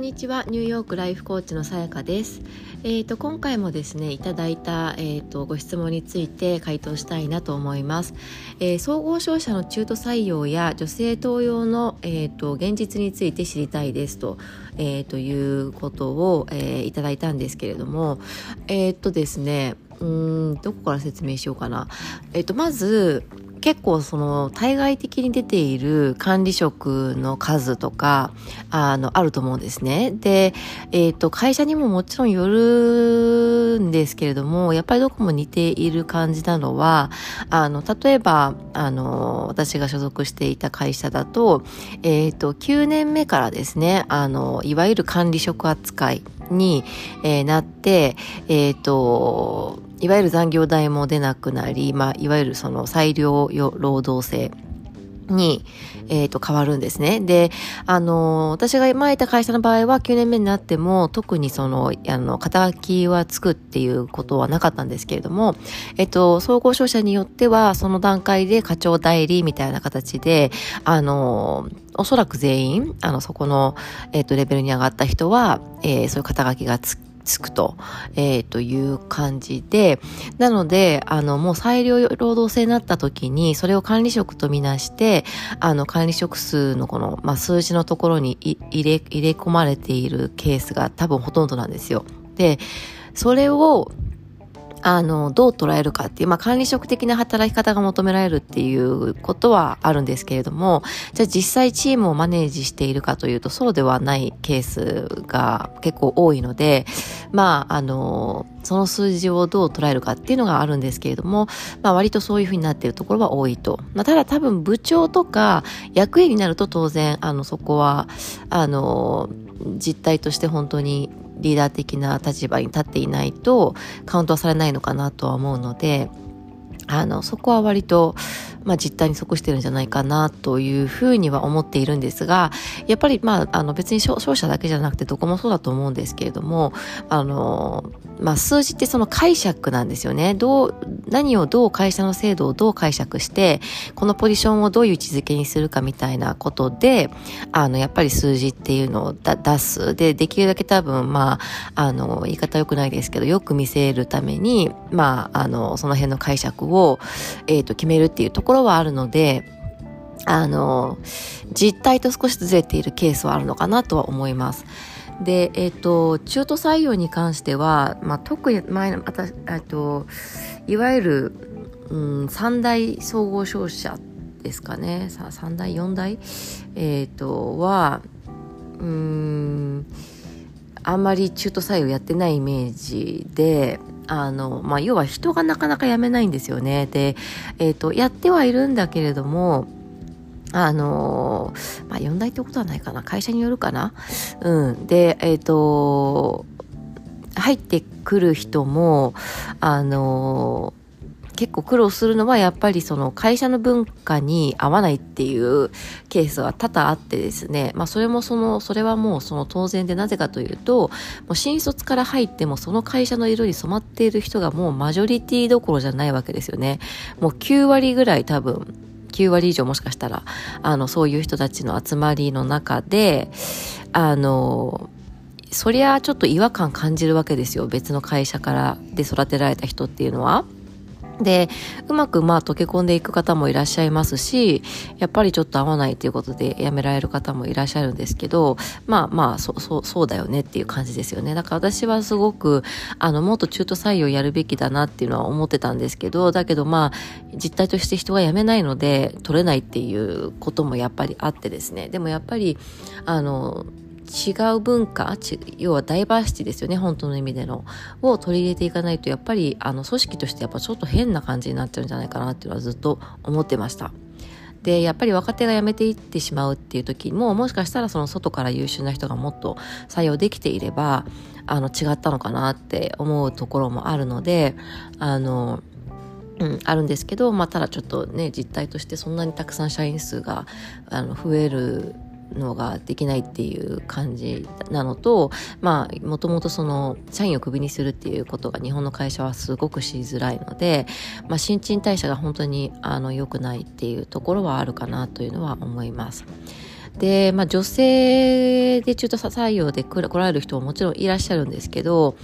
にちは。ニューヨークライフコーチのさやかです。えーと、今回もですねいただいた、えーと、ご質問について回答したいなと思います、えー、総合商社の中途採用や女性登用の、えーと、現実について知りたいですと,、えー、ということを、えー、いただいたんですけれどもえっ、とですねうんどこから説明しようかな。えっ、とまず結構その対外的に出ている管理職の数とか、あの、あると思うんですね。で、えっ、ー、と、会社にももちろんよるんですけれども、やっぱりどこも似ている感じなのは、あの、例えば、あの、私が所属していた会社だと、えっ、ー、と、9年目からですね、あの、いわゆる管理職扱いに、えー、なって、えっ、と、いわゆる残業代も出なくなり、まあ、いわゆるその裁量労働制に、えっ、ー、と、変わるんですね。で、あの、私が前いた会社の場合は9年目になっても、特にその、あの、肩書はつくっていうことはなかったんですけれども、えっ、と、総合商社によっては、その段階で課長代理みたいな形で、あの、おそらく全員、あの、そこの、えっ、と、レベルに上がった人は、えー、そういう肩書がつくつくと、えー、という感じで、なので、あの、もう裁量労働制になった時に、それを管理職とみなして、あの、管理職数のこの、まあ、数字のところに入れ、入れ込まれているケースが多分ほとんどなんですよ。で、それを、あの、どう捉えるかっていう、まあ、管理職的な働き方が求められるっていうことはあるんですけれども、じゃあ実際チームをマネージしているかというと、そうではないケースが結構多いので、まあ、あの、その数字をどう捉えるかっていうのがあるんですけれども、まあ、割とそういうふうになっているところは多いと。まあ、ただ多分部長とか役員になると当然、あの、そこは、あの、実態として本当にリーダー的な立場に立っていないとカウントはされないのかなとは思うのであのそこは割とまあ、実態に即してるんじゃないかなというふうには思っているんですが、やっぱりまあ、あの別に商社だけじゃなくてどこもそうだと思うんですけれども、あの、まあ、数字ってその解釈なんですよね。どう、何をどう会社の制度をどう解釈して、このポジションをどういう位置づけにするかみたいなことで、あの、やっぱり数字っていうのを出す。で、できるだけ多分、まあ、あの、言い方良くないですけど、よく見せるために、まあ、あの、その辺の解釈を、えっ、ー、と、決めるっていうところはあるので、あの、実態と少しずれているケースはあるのかなとは思います。で、えっ、ー、と、中途採用に関しては、まあ、特に前の、えっと、いわゆる、うん、三大総合商社ですかね。さ三大、四大？えっ、ー、と、は、うん、あんまり中途採用やってないイメージで、あの、まあ、要は人がなかなか辞めないんですよね。で、えっ、ー、と、やってはいるんだけれども、あのまあ、4代ってことはないかな。会社によるかな。うん。で、えっ、ー、と、入ってくる人も、あの結構苦労するのはやっぱりその会社の文化に合わないっていうケースは多々あってですね、まあそれもその、それはもうその当然でなぜかというと、もう新卒から入ってもその会社の色に染まっている人がもうマジョリティどころじゃないわけですよね。もう9割ぐらい多分、9割以上もしかしたら、あの、そういう人たちの集まりの中で、あの、そりゃちょっと違和感感じるわけですよ。別の会社からで育てられた人っていうのは。で、うまくまあ溶け込んでいく方もいらっしゃいますし、やっぱりちょっと合わないということで辞められる方もいらっしゃるんですけど、まあまあ、そ、そ、そうだよねっていう感じですよね。だから私はすごく、あの、もっと中途採用やるべきだなっていうのは思ってたんですけど、だけどまあ、実態として人が辞めないので、取れないっていうこともやっぱりあってですね。でもやっぱり、あの、違う文化要はダイバーシティですよね本当の意味での。を取り入れていかないとやっぱりあの組織としてやっぱちょっと変な感じになっちゃうんじゃないかなっていうのはずっと思ってました。でやっぱり若手が辞めていってしまうっていう時ももしかしたらその外から優秀な人がもっと採用できていればあの違ったのかなって思うところもあるのであのうん、あるんですけど、まあ、ただちょっとね実態としてそんなにたくさん社員数があの増えるのができないっていう感じなのとまあもともとその社員をクビにするっていうことが日本の会社はすごくしづらいので、まあ、新陳代謝が本当にあの良くないっていうところはあるかなというのは思います。で、まあ、女性で中途採用で来られる人ももちろんいらっしゃるんですけど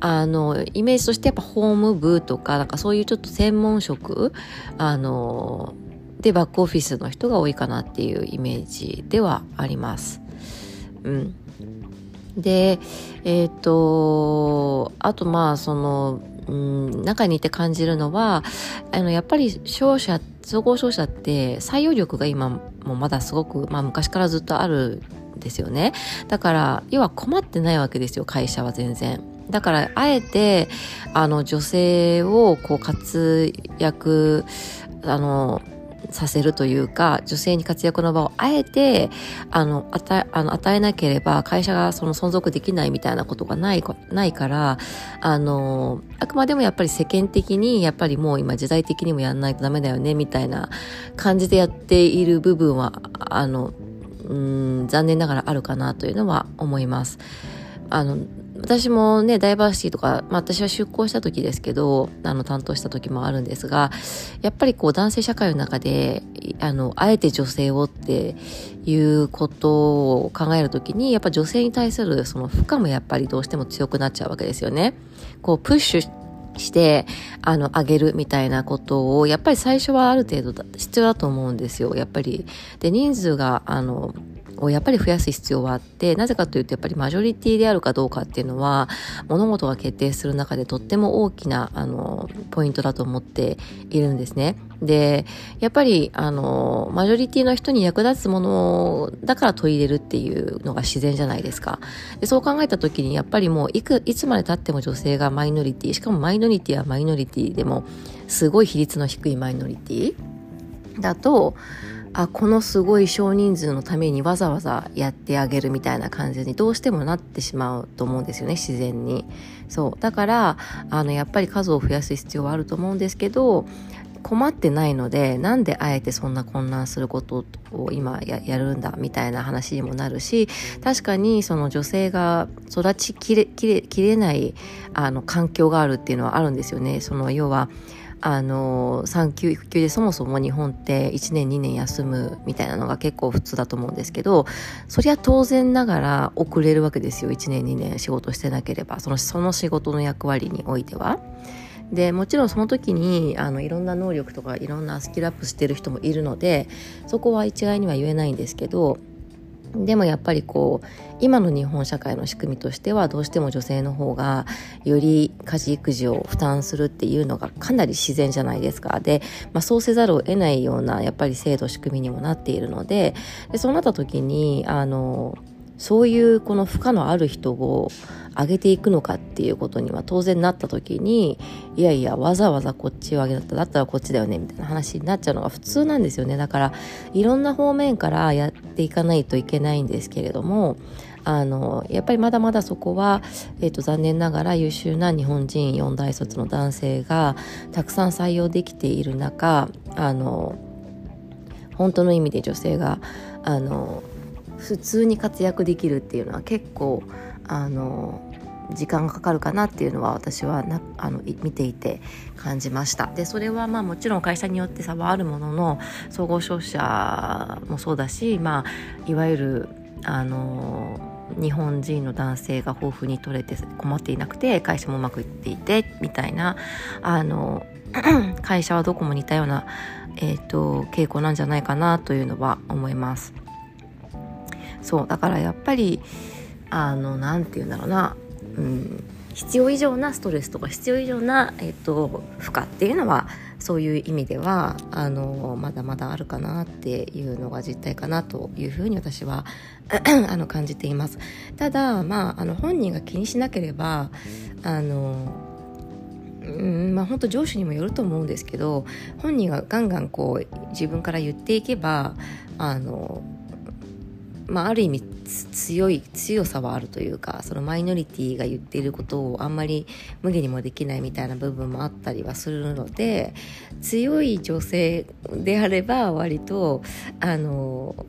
あのイメージとしてやっぱホーム部とかなんかそういうちょっと専門職あのでバックオフィスの人が多いかなっていうイメージではあります。うん、でえっ、ー、とあとまあその、うん、中にいて感じるのはあのやっぱり商社総合商社って採用力が今もまだすごく、まあ、昔からずっとあるんですよねだから要は困ってないわけですよ会社は全然。だからあえてあの女性をこう活躍あのさせるというか女性に活躍の場をあえてあの与えあの与えなければ会社がその存続できないみたいなことがないないからあのあくまでもやっぱり世間的にやっぱりもう今時代的にもやんないとダメだよねみたいな感じでやっている部分はあのうん残念ながらあるかなというのは思います。あの私もね、ダイバーシティとか、まあ私は出向した時ですけど、あの担当した時もあるんですが、やっぱりこう男性社会の中で、あの、あえて女性をっていうことを考えるときに、やっぱ女性に対するその負荷もやっぱりどうしても強くなっちゃうわけですよね。こう、プッシュして、あの、上げるみたいなことを、やっぱり最初はある程度必要だと思うんですよ、やっぱり。で、人数が、あの、をやっぱり増やす必要はあってなぜかというとやっぱりマジョリティであるかどうかっていうのは物事が決定する中でとっても大きなあのポイントだと思っているんですね。でやっぱりあのマジョリティの人に役立つものだから取り入れるっていうのが自然じゃないですか。でそう考えた時にやっぱりもういくいつまでたっても女性がマイノリティしかもマイノリティはマイノリティでもすごい比率の低いマイノリティだとあこのすごい少人数のためにわざわざやってあげるみたいな感じにどうしてもなってしまうと思うんですよね自然に。そう。だからあのやっぱり数を増やす必要はあると思うんですけど困ってないのでなんであえてそんな混乱することを今やるんだみたいな話にもなるし確かにその女性が育ちきれきれきれないあの環境があるっていうのはあるんですよね。その要はあの産休育休でそもそも日本って1年2年休むみたいなのが結構普通だと思うんですけどそりゃ当然ながら遅れるわけですよ1年2年仕事してなければそのその仕事の役割においては。でもちろんその時にあのいろんな能力とかいろんなスキルアップしてる人もいるのでそこは一概には言えないんですけどでもやっぱりこう今の日本社会の仕組みとしてはどうしても女性の方がより家事育児を負担するっていうのがかなり自然じゃないですか。で、まあ、そうせざるを得ないようなやっぱり制度仕組みにもなっているのででそうなった時にあのそういうこの負荷のある人を上げていくのかっていうことには当然なった時にいやいやわざわざこっちを上げただったらこっちだよねみたいな話になっちゃうのが普通なんですよね。だからいろんな方面からやっていかないといけないんですけれどもあのやっぱりまだまだそこは、えーと、残念ながら優秀な日本人4大卒の男性がたくさん採用できている中あの本当の意味で女性があの普通に活躍できるっていうのは結構あの時間がかかるかなっていうのは私はなあの見ていて感じましたでそれはまあもちろん会社によって差はあるものの総合商社もそうだし、まあ、いわゆるあの日本人の男性が豊富に取れて困っていなくて会社もうまくいっていてみたいなあの 会社はどこも似たような、えーと傾向なんじゃないかなというのは思います。そうだからやっぱりあの何て言うんだろうな、うん、必要以上なストレスとか必要以上な、えっと、負荷っていうのはそういう意味ではあのまだまだあるかなっていうのが実態かなというふうに私は あの感じています。ただ、まあ、あの本人が気にしなければあのうんまあ本当上司にもよると思うんですけど本人がガンガンこう自分から言っていけばあのまあ、ある意味強い強さはあるというかそのマイノリティが言っていることをあんまり無理にもできないみたいな部分もあったりはするので強い女性であれば割とあの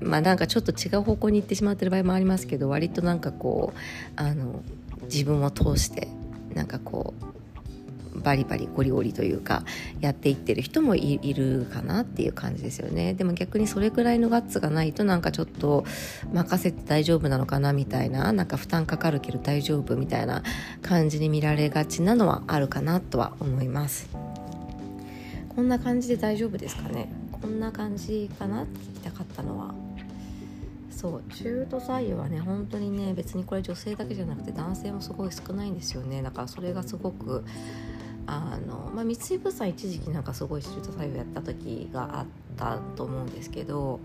まあなんかちょっと違う方向に行ってしまってる場合もありますけど割となんかこうあの自分を通してなんかこうバリバリゴリゴリというかやっていってる人もいるかなっていう感じですよね。でも逆にそれぐらいのガッツがないとなんかちょっと任せて大丈夫なのかなみたいななんか負担かかるけど大丈夫みたいな感じに見られがちなのはあるかなとは思います。こんな感じで大丈夫ですかね？こんな感じかなって聞きたかったのは。そう中途採用はね本当にね別にこれ女性だけじゃなくて男性もすごい少ないんですよね。だからそれがすごくあの、まあ、三井物産一時期なんかすごい中途採用やった時があったと思うんですけど、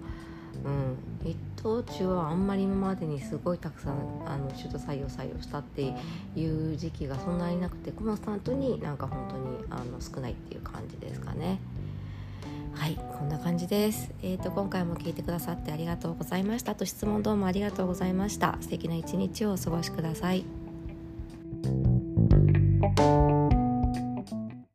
うん、一等中はあんまり今までにすごいたくさんあの中途採用採用したっていう時期がそんなになくてコンスタントになんか本当にあの少ないっていう感じですかね。はいこんな感じです、えーと、今回も聞いてくださってありがとうございました。と質問どうもありがとうございました。素敵な一日をお過ごしください。